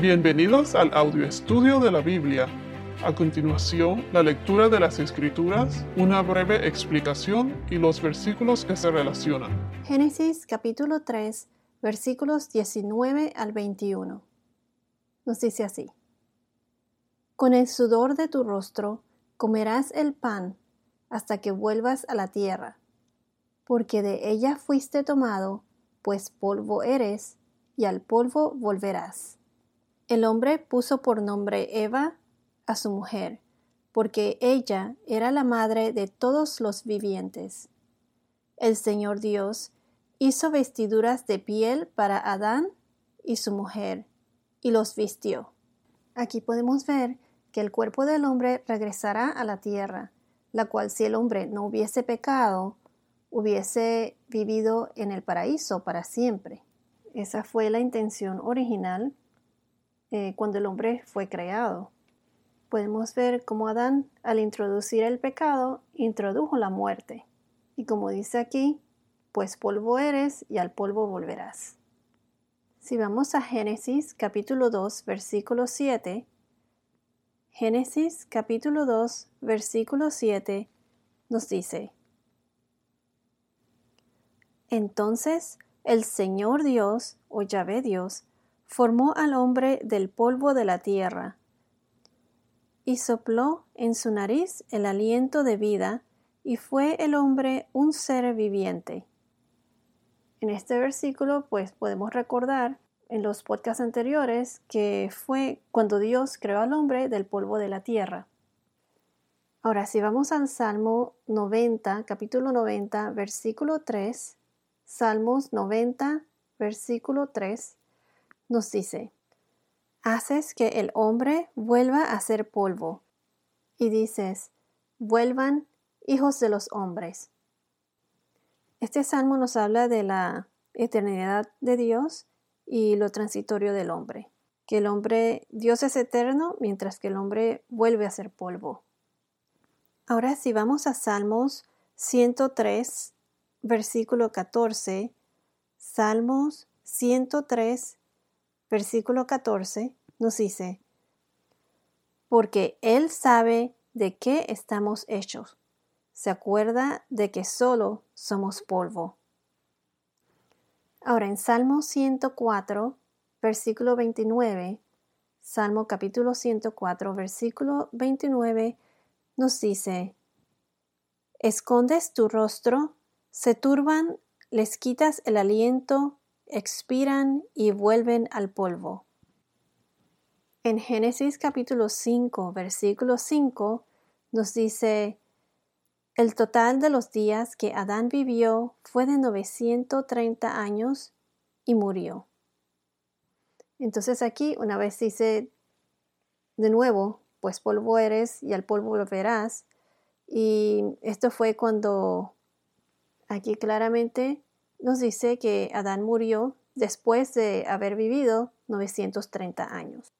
Bienvenidos al audio estudio de la Biblia. A continuación, la lectura de las Escrituras, una breve explicación y los versículos que se relacionan. Génesis capítulo 3, versículos 19 al 21. Nos dice así. Con el sudor de tu rostro comerás el pan hasta que vuelvas a la tierra, porque de ella fuiste tomado, pues polvo eres, y al polvo volverás. El hombre puso por nombre Eva a su mujer, porque ella era la madre de todos los vivientes. El Señor Dios hizo vestiduras de piel para Adán y su mujer, y los vistió. Aquí podemos ver que el cuerpo del hombre regresará a la tierra, la cual si el hombre no hubiese pecado, hubiese vivido en el paraíso para siempre. Esa fue la intención original eh, cuando el hombre fue creado. Podemos ver cómo Adán, al introducir el pecado, introdujo la muerte. Y como dice aquí, pues polvo eres y al polvo volverás. Si vamos a Génesis capítulo 2, versículo 7, Génesis capítulo 2, versículo 7 nos dice, Entonces el Señor Dios, o Yahvé Dios, formó al hombre del polvo de la tierra y sopló en su nariz el aliento de vida, y fue el hombre un ser viviente. En este versículo, pues podemos recordar en los podcasts anteriores que fue cuando Dios creó al hombre del polvo de la tierra. Ahora, si vamos al Salmo 90, capítulo 90, versículo 3, Salmos 90, versículo 3, nos dice, haces que el hombre vuelva a ser polvo. Y dices, vuelvan hijos de los hombres. Este salmo nos habla de la eternidad de Dios y lo transitorio del hombre. Que el hombre, Dios es eterno, mientras que el hombre vuelve a ser polvo. Ahora si vamos a Salmos 103, versículo 14, Salmos 103, versículo 14, nos dice, porque Él sabe de qué estamos hechos. Se acuerda de que solo somos polvo. Ahora en Salmo 104, versículo 29, Salmo capítulo 104, versículo 29, nos dice, Escondes tu rostro, se turban, les quitas el aliento, expiran y vuelven al polvo. En Génesis capítulo 5, versículo 5, nos dice, el total de los días que Adán vivió fue de 930 años y murió. Entonces aquí una vez dice de nuevo, pues polvo eres y al polvo volverás. Y esto fue cuando aquí claramente nos dice que Adán murió después de haber vivido 930 años.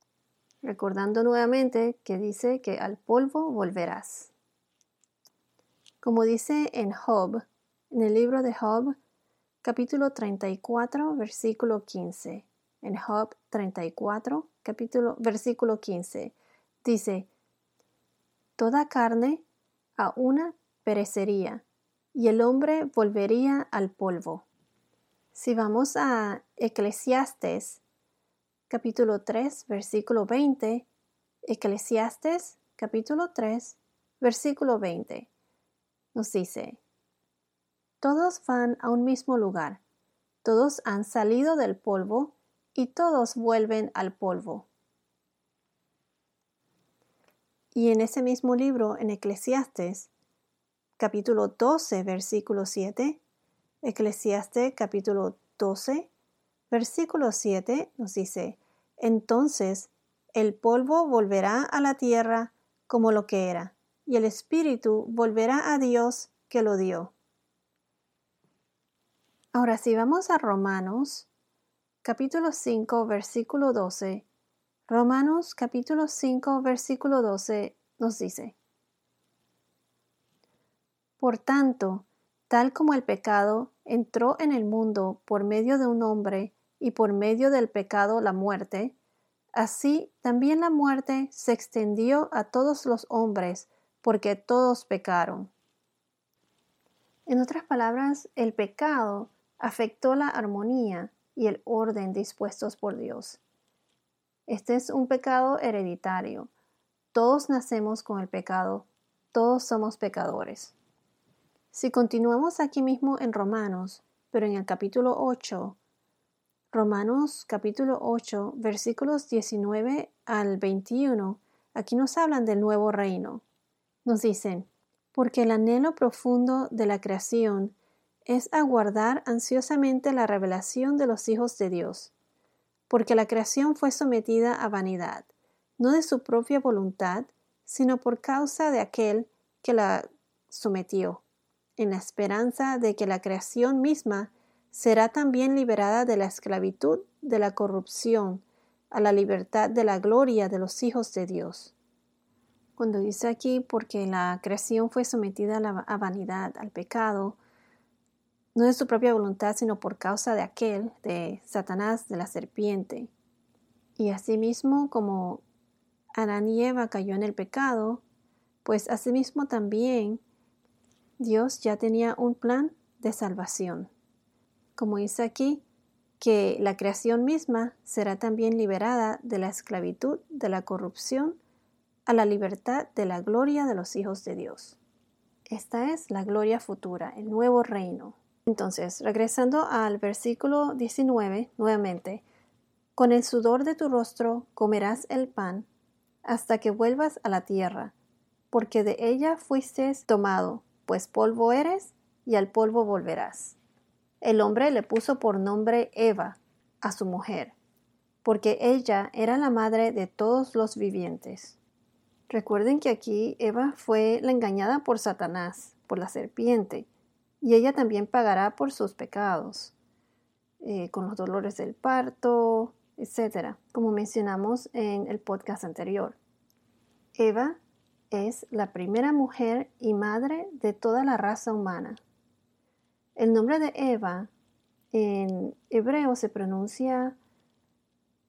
Recordando nuevamente que dice que al polvo volverás. Como dice en Job, en el libro de Job, capítulo 34, versículo 15. En Job 34, capítulo, versículo 15, dice, Toda carne a una perecería, y el hombre volvería al polvo. Si vamos a Eclesiastes capítulo 3, versículo 20, Eclesiastes capítulo 3, versículo 20, nos dice, Todos van a un mismo lugar, todos han salido del polvo y todos vuelven al polvo. Y en ese mismo libro, en Eclesiastes, capítulo 12, versículo 7, Eclesiastes capítulo 12, versículo 7 nos dice, entonces el polvo volverá a la tierra como lo que era, y el espíritu volverá a Dios que lo dio. Ahora si vamos a Romanos capítulo 5 versículo 12, Romanos capítulo 5 versículo 12 nos dice, Por tanto, tal como el pecado entró en el mundo por medio de un hombre y por medio del pecado la muerte, así también la muerte se extendió a todos los hombres, porque todos pecaron. En otras palabras, el pecado afectó la armonía y el orden dispuestos por Dios. Este es un pecado hereditario. Todos nacemos con el pecado, todos somos pecadores. Si continuamos aquí mismo en Romanos, pero en el capítulo 8, Romanos capítulo 8, versículos 19 al 21, aquí nos hablan del nuevo reino. Nos dicen, porque el anhelo profundo de la creación es aguardar ansiosamente la revelación de los hijos de Dios, porque la creación fue sometida a vanidad, no de su propia voluntad, sino por causa de aquel que la sometió, en la esperanza de que la creación misma será también liberada de la esclavitud de la corrupción a la libertad de la gloria de los hijos de Dios. Cuando dice aquí, porque la creación fue sometida a, vanidad, al pecado, no de su propia voluntad, sino por causa de aquel, de Satanás, de la serpiente. Y asimismo, como Adán y Eva cayó en el pecado, pues asimismo también Dios ya tenía un plan de salvación. Como dice aquí, que la creación misma será también liberada de la esclavitud, de la corrupción, a la libertad de la gloria de los hijos de Dios. Esta es la gloria futura, el nuevo reino. Entonces, regresando al versículo 19, nuevamente, con el sudor de tu rostro comerás el pan hasta que vuelvas a la tierra, porque de ella fuiste tomado, pues polvo eres y al polvo volverás. El hombre le puso por nombre Eva a su mujer, porque ella era la madre de todos los vivientes. Recuerden que aquí Eva fue la engañada por Satanás, por la serpiente, y ella también pagará por sus pecados, eh, con los dolores del parto, etc., como mencionamos en el podcast anterior. Eva es la primera mujer y madre de toda la raza humana. El nombre de Eva en hebreo se pronuncia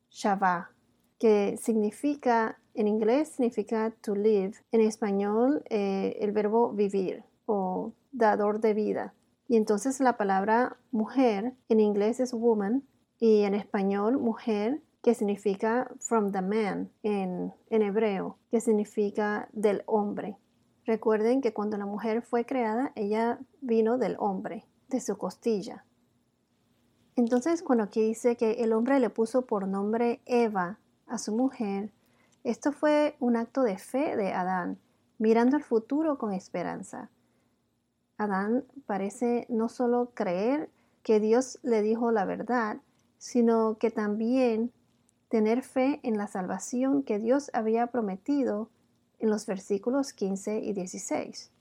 Shavá, que significa en inglés significa to live. En español, eh, el verbo vivir o dador de vida. Y entonces la palabra mujer en inglés es woman y en español mujer que significa from the man en, en hebreo, que significa del hombre. Recuerden que cuando la mujer fue creada, ella vino del hombre, de su costilla. Entonces, cuando aquí dice que el hombre le puso por nombre Eva a su mujer, esto fue un acto de fe de Adán, mirando al futuro con esperanza. Adán parece no solo creer que Dios le dijo la verdad, sino que también tener fe en la salvación que Dios había prometido en los versículos 15 y 16.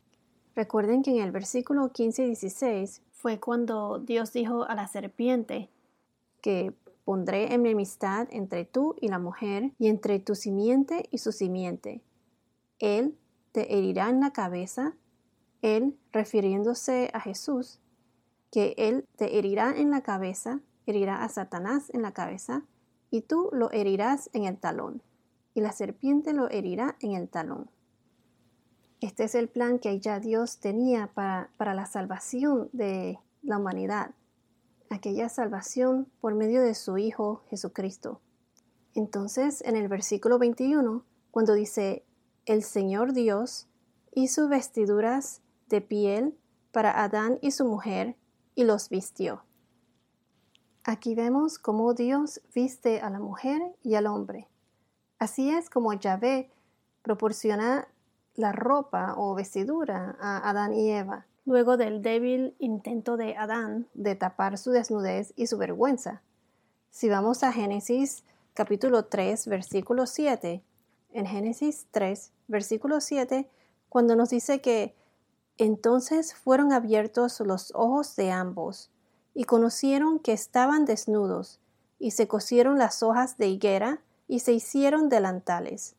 Recuerden que en el versículo 15 y 16 fue cuando Dios dijo a la serpiente que Pondré enemistad entre tú y la mujer, y entre tu simiente y su simiente. Él te herirá en la cabeza, él refiriéndose a Jesús, que él te herirá en la cabeza, herirá a Satanás en la cabeza, y tú lo herirás en el talón, y la serpiente lo herirá en el talón. Este es el plan que ya Dios tenía para, para la salvación de la humanidad aquella salvación por medio de su Hijo Jesucristo. Entonces, en el versículo 21, cuando dice, el Señor Dios hizo vestiduras de piel para Adán y su mujer y los vistió. Aquí vemos cómo Dios viste a la mujer y al hombre. Así es como Yahvé proporciona la ropa o vestidura a Adán y Eva luego del débil intento de Adán de tapar su desnudez y su vergüenza. Si vamos a Génesis capítulo 3, versículo 7, en Génesis 3, versículo 7, cuando nos dice que entonces fueron abiertos los ojos de ambos, y conocieron que estaban desnudos, y se cosieron las hojas de higuera, y se hicieron delantales.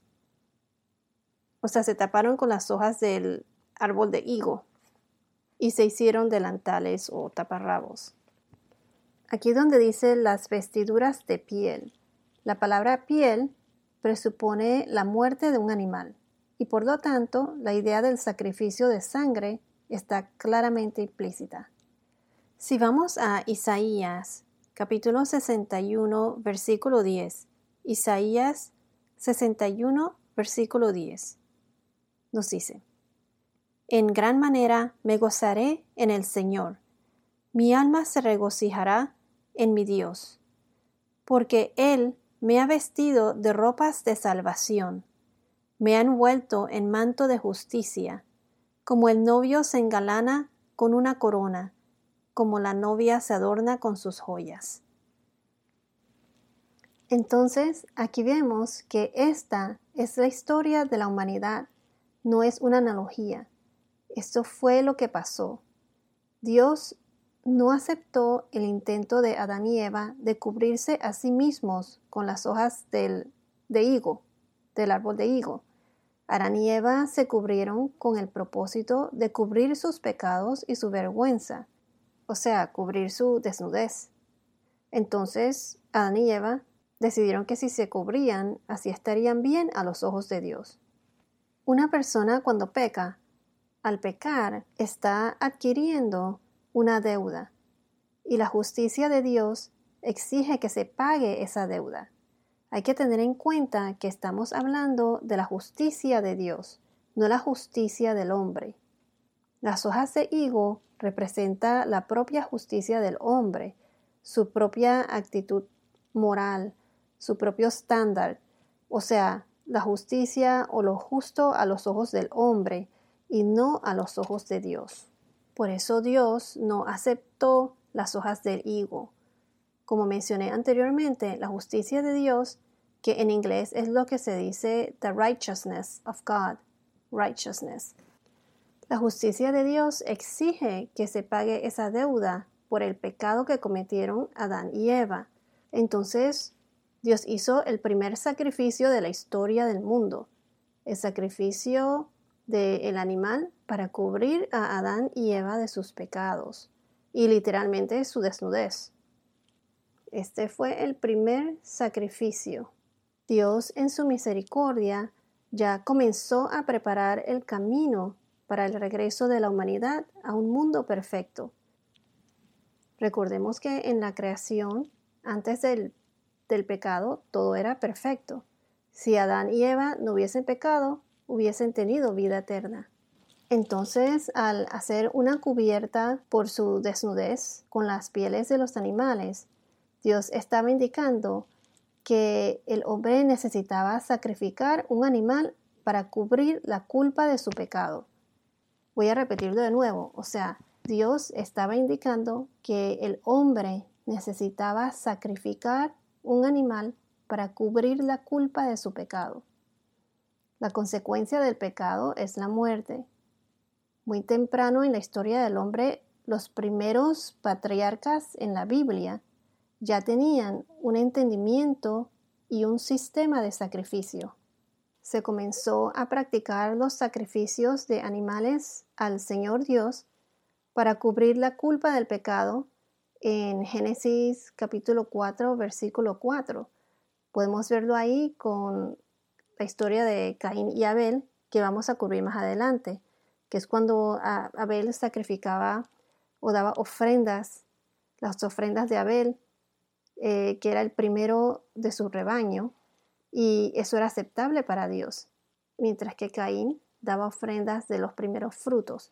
O sea, se taparon con las hojas del árbol de higo y se hicieron delantales o taparrabos. Aquí donde dice las vestiduras de piel, La palabra piel presupone la muerte de un animal y por lo tanto la idea del sacrificio de sangre está claramente implícita. Si vamos a Isaías capítulo 61 versículo 10, Isaías 61 versículo 10, nos dice, En gran manera me gozaré en el Señor, mi alma se regocijará en mi Dios, porque Él me ha vestido de ropas de salvación, me ha envuelto en manto de justicia, como el novio se engalana con una corona, como la novia se adorna con sus joyas. Entonces, aquí vemos que esta es la historia de la humanidad, no es una analogía. Esto fue lo que pasó. Dios no aceptó el intento de Adán y Eva de cubrirse a sí mismos con las hojas del, de higo, del árbol de higo. Adán y Eva se cubrieron con el propósito de cubrir sus pecados y su vergüenza, o sea, cubrir su desnudez. Entonces, Adán y Eva decidieron que si se cubrían, así estarían bien a los ojos de Dios. Una persona cuando peca, al pecar, está adquiriendo una deuda y la justicia de Dios exige que se pague esa deuda. Hay que tener en cuenta que estamos hablando de la justicia de Dios, no la justicia del hombre. Las hojas de higo representa la propia justicia del hombre, su propia actitud moral, su propio estándar, o sea, la justicia o lo justo a los ojos del hombre y no a los ojos de Dios. Por eso Dios no aceptó las hojas del higo. Como mencioné anteriormente, la justicia de Dios, que en inglés es lo que se dice the righteousness of God, righteousness. La justicia de Dios exige que se pague esa deuda por el pecado que cometieron Adán y Eva. Entonces, Dios hizo el primer sacrificio de la historia del mundo, el sacrificio del animal para cubrir a Adán y Eva de sus pecados y literalmente su desnudez. Este fue el primer sacrificio. Dios en su misericordia ya comenzó a preparar el camino para el regreso de la humanidad a un mundo perfecto. Recordemos que en la creación, antes del, del pecado, todo era perfecto. Si Adán y Eva no hubiesen pecado, hubiesen tenido vida eterna. Entonces, al hacer una cubierta por su desnudez con las pieles de los animales, Dios estaba indicando que el hombre necesitaba sacrificar un animal para cubrir la culpa de su pecado. Voy a repetirlo de nuevo, o sea, Dios estaba indicando que el hombre necesitaba sacrificar un animal para cubrir la culpa de su pecado. La consecuencia del pecado es la muerte. Muy temprano en la historia del hombre, los primeros patriarcas en la Biblia ya tenían un entendimiento y un sistema de sacrificio. Se comenzó a practicar los sacrificios de animales al Señor Dios para cubrir la culpa del pecado en Génesis capítulo 4 versículo 4. Podemos verlo ahí con la historia de Caín y Abel, que vamos a cubrir más adelante, que es cuando Abel sacrificaba o daba ofrendas, las ofrendas de Abel, eh, que era el primero de su rebaño, y eso era aceptable para Dios, mientras que Caín daba ofrendas de los primeros frutos.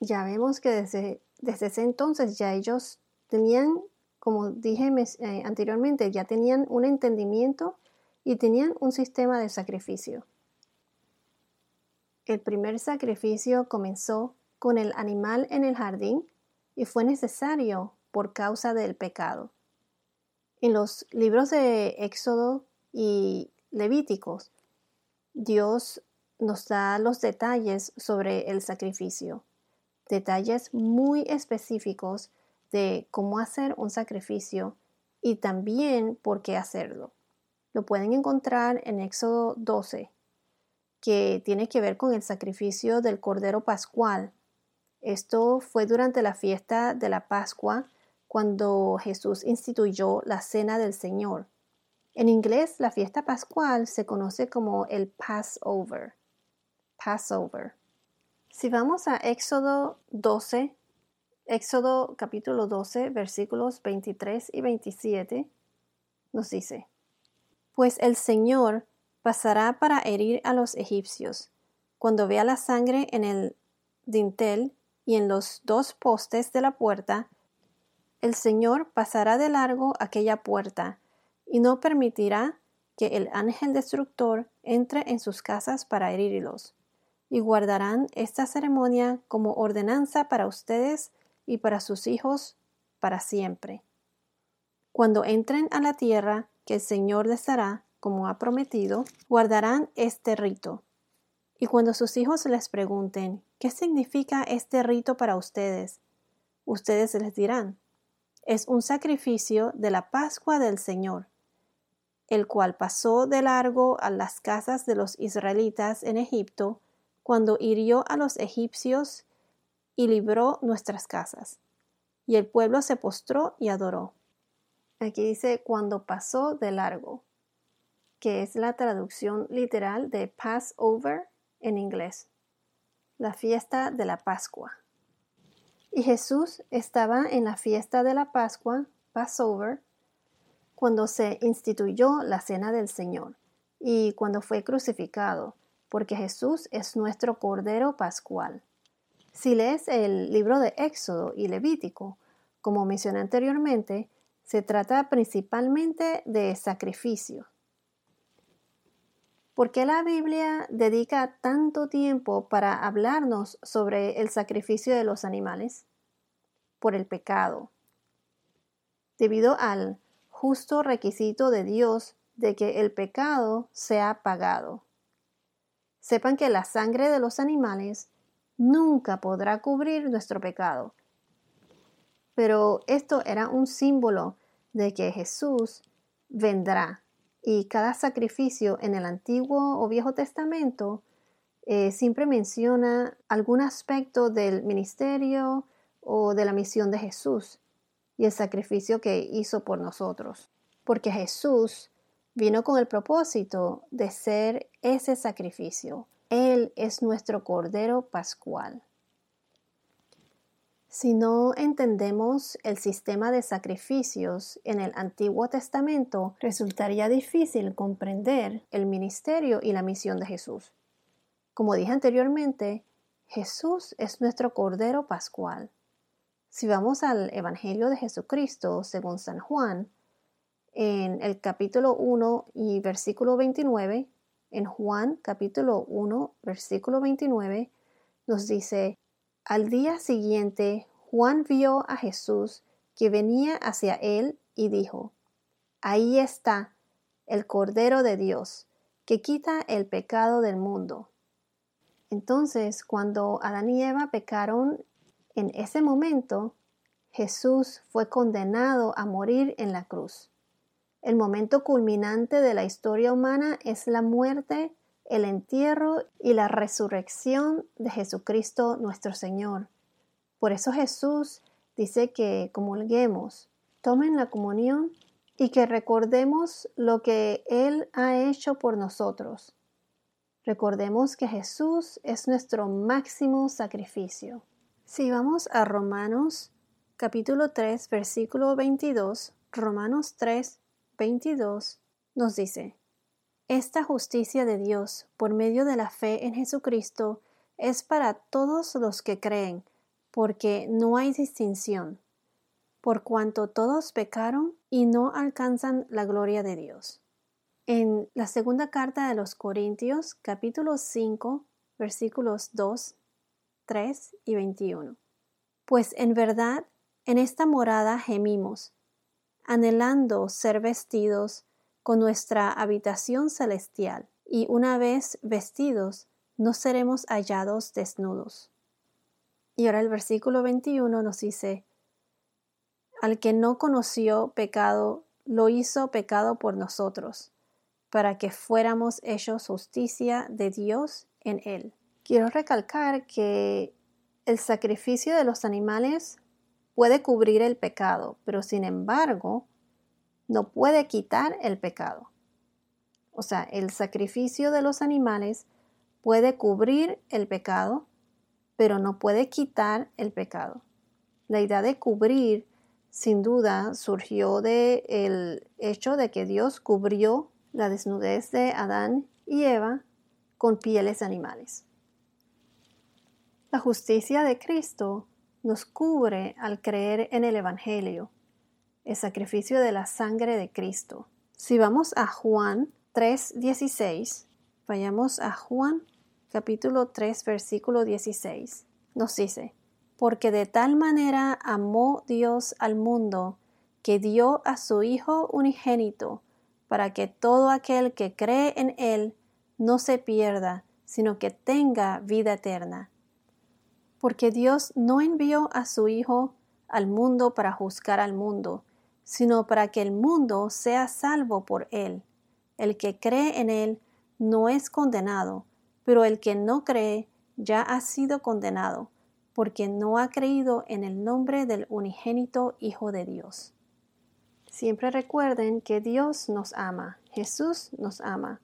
Ya vemos que desde, desde ese entonces ya ellos tenían, como dije eh, anteriormente, ya tenían un entendimiento y tenían un sistema de sacrificio. El primer sacrificio comenzó con el animal en el jardín y fue necesario por causa del pecado. En los libros de Éxodo y Levíticos, Dios nos da los detalles sobre el sacrificio, detalles muy específicos de cómo hacer un sacrificio y también por qué hacerlo lo pueden encontrar en Éxodo 12, que tiene que ver con el sacrificio del Cordero Pascual. Esto fue durante la fiesta de la Pascua, cuando Jesús instituyó la Cena del Señor. En inglés, la fiesta pascual se conoce como el Passover. Passover. Si vamos a Éxodo 12, Éxodo capítulo 12, versículos 23 y 27, nos dice, Pues el Señor pasará para herir a los egipcios. Cuando vea la sangre en el dintel y en los dos postes de la puerta, el Señor pasará de largo aquella puerta y no permitirá que el ángel destructor entre en sus casas para herirlos. Y guardarán esta ceremonia como ordenanza para ustedes y para sus hijos para siempre. Cuando entren a la tierra que el Señor les dará, como ha prometido, guardarán este rito. Y cuando sus hijos les pregunten, ¿qué significa este rito para ustedes? Ustedes les dirán, es un sacrificio de la Pascua del Señor, el cual pasó de largo a las casas de los israelitas en Egipto, cuando hirió a los egipcios y libró nuestras casas. Y el pueblo se postró y adoró. Aquí dice cuando pasó de largo, que es la traducción literal de Passover en inglés, la fiesta de la Pascua. Y Jesús estaba en la fiesta de la Pascua, Passover, cuando se instituyó la cena del Señor y cuando fue crucificado, porque Jesús es nuestro Cordero Pascual. Si lees el libro de Éxodo y Levítico, como mencioné anteriormente, se trata principalmente de sacrificio. ¿Por qué la Biblia dedica tanto tiempo para hablarnos sobre el sacrificio de los animales? Por el pecado. Debido al justo requisito de Dios de que el pecado sea pagado. Sepan que la sangre de los animales nunca podrá cubrir nuestro pecado. Pero esto era un símbolo de que Jesús vendrá y cada sacrificio en el Antiguo o Viejo Testamento eh, siempre menciona algún aspecto del ministerio o de la misión de Jesús y el sacrificio que hizo por nosotros. Porque Jesús vino con el propósito de ser ese sacrificio. Él es nuestro Cordero Pascual. Si no entendemos el sistema de sacrificios en el Antiguo Testamento, resultaría difícil comprender el ministerio y la misión de Jesús. Como dije anteriormente, Jesús es nuestro Cordero Pascual. Si vamos al Evangelio de Jesucristo según San Juan, en el capítulo 1 y versículo 29, en Juan capítulo 1, versículo 29, nos dice, al día siguiente, Juan vio a Jesús que venía hacia él y dijo, Ahí está el Cordero de Dios, que quita el pecado del mundo. Entonces, cuando Adán y Eva pecaron, en ese momento Jesús fue condenado a morir en la cruz. El momento culminante de la historia humana es la muerte, el entierro y la resurrección de Jesucristo nuestro Señor. Por eso Jesús dice que comulguemos, tomen la comunión y que recordemos lo que Él ha hecho por nosotros. Recordemos que Jesús es nuestro máximo sacrificio. Si vamos a Romanos capítulo 3 versículo 22, Romanos 3 22 nos dice, esta justicia de Dios por medio de la fe en Jesucristo es para todos los que creen, porque no hay distinción, por cuanto todos pecaron y no alcanzan la gloria de Dios. En la segunda carta de los Corintios, capítulo 5, versículos 2, 3 y 21. Pues en verdad, en esta morada gemimos, anhelando ser vestidos con nuestra habitación celestial, y una vez vestidos, no seremos hallados desnudos. Y ahora el versículo 21 nos dice, al que no conoció pecado, lo hizo pecado por nosotros, para que fuéramos hechos justicia de Dios en él. Quiero recalcar que el sacrificio de los animales puede cubrir el pecado, pero sin embargo no puede quitar el pecado. O sea, el sacrificio de los animales puede cubrir el pecado, pero no puede quitar el pecado. La idea de cubrir, sin duda, surgió del hecho de que Dios cubrió la desnudez de Adán y Eva con pieles animales. La justicia de Cristo nos cubre al creer en el Evangelio, el sacrificio de la sangre de Cristo. Si vamos a Juan 3:16, vayamos a Juan capítulo 3 versículo 16, nos dice, porque de tal manera amó Dios al mundo que dio a su Hijo unigénito, para que todo aquel que cree en Él no se pierda, sino que tenga vida eterna porque Dios no envió a su Hijo al mundo para juzgar al mundo, sino para que el mundo sea salvo por él. El que cree en él no es condenado, pero el que no cree ya ha sido condenado, porque no ha creído en el nombre del unigénito Hijo de Dios. Siempre recuerden que Dios nos ama, Jesús nos ama.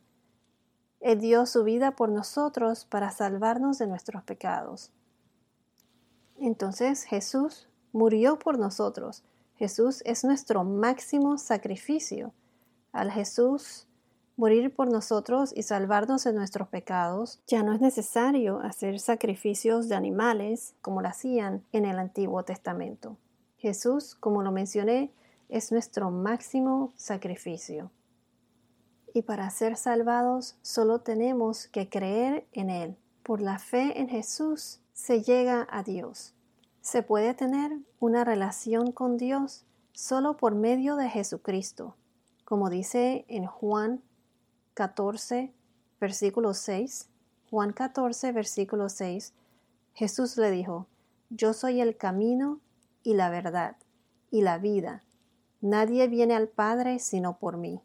Él dio su vida por nosotros para salvarnos de nuestros pecados. Entonces Jesús murió por nosotros. Jesús es nuestro máximo sacrificio. Al Jesús morir por nosotros y salvarnos de nuestros pecados, ya no es necesario hacer sacrificios de animales como lo hacían en el Antiguo Testamento. Jesús, como lo mencioné, es nuestro máximo sacrificio. Y para ser salvados solo tenemos que creer en Él. Por la fe en Jesús se llega a Dios. Se puede tener una relación con Dios solo por medio de Jesucristo, como dice en Juan 14, versículo 6. Juan 14, versículo 6, Jesús le dijo, Yo soy el camino y la verdad y la vida. Nadie viene al Padre sino por mí.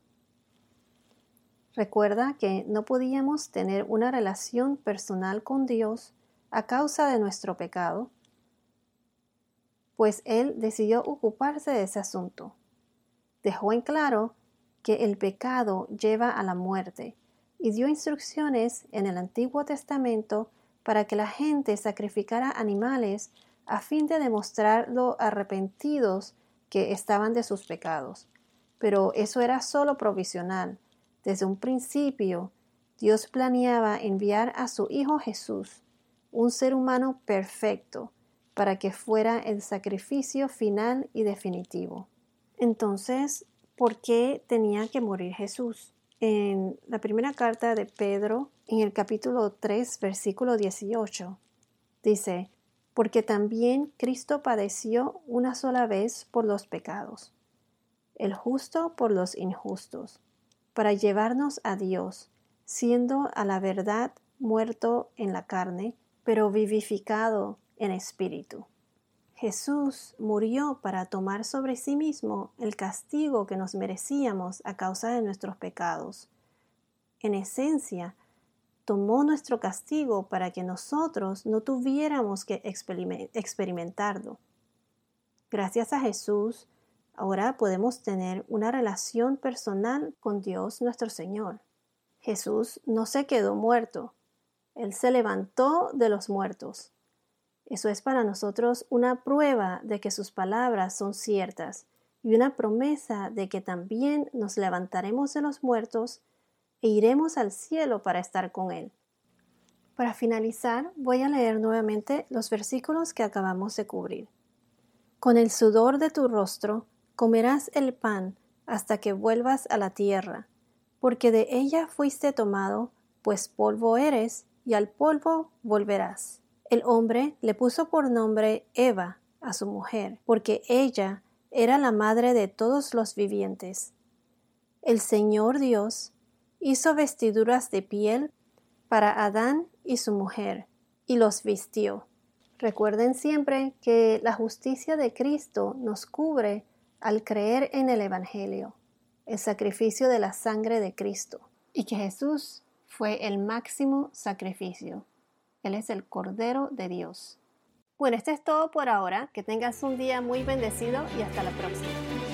Recuerda que no podíamos tener una relación personal con Dios a causa de nuestro pecado, pues él decidió ocuparse de ese asunto. Dejó en claro que el pecado lleva a la muerte y dio instrucciones en el Antiguo Testamento para que la gente sacrificara animales a fin de demostrar lo arrepentidos que estaban de sus pecados. Pero eso era solo provisional. Desde un principio, Dios planeaba enviar a su Hijo Jesús un ser humano perfecto, para que fuera el sacrificio final y definitivo. Entonces, ¿por qué tenía que morir Jesús? En la primera carta de Pedro, en el capítulo 3, versículo 18, dice, porque también Cristo padeció una sola vez por los pecados, el justo por los injustos, para llevarnos a Dios, siendo a la verdad muerto en la carne, pero vivificado en espíritu. Jesús murió para tomar sobre sí mismo el castigo que nos merecíamos a causa de nuestros pecados. En esencia, tomó nuestro castigo para que nosotros no tuviéramos que experimentarlo. Gracias a Jesús, ahora podemos tener una relación personal con Dios nuestro Señor. Jesús no se quedó muerto, él se levantó de los muertos. Eso es para nosotros una prueba de que sus palabras son ciertas y una promesa de que también nos levantaremos de los muertos e iremos al cielo para estar con Él. Para finalizar, voy a leer nuevamente los versículos que acabamos de cubrir. Con el sudor de tu rostro comerás el pan hasta que vuelvas a la tierra, porque de ella fuiste tomado, pues polvo eres y al polvo volverás. El hombre le puso por nombre Eva a su mujer, porque ella era la madre de todos los vivientes. El Señor Dios hizo vestiduras de piel para Adán y su mujer, y los vistió. Recuerden siempre que la justicia de Cristo nos cubre al creer en el Evangelio, el sacrificio de la sangre de Cristo, y que Jesús fue el máximo sacrificio. Él es el Cordero de Dios. Bueno, esto es todo por ahora. Que tengas un día muy bendecido y hasta la próxima.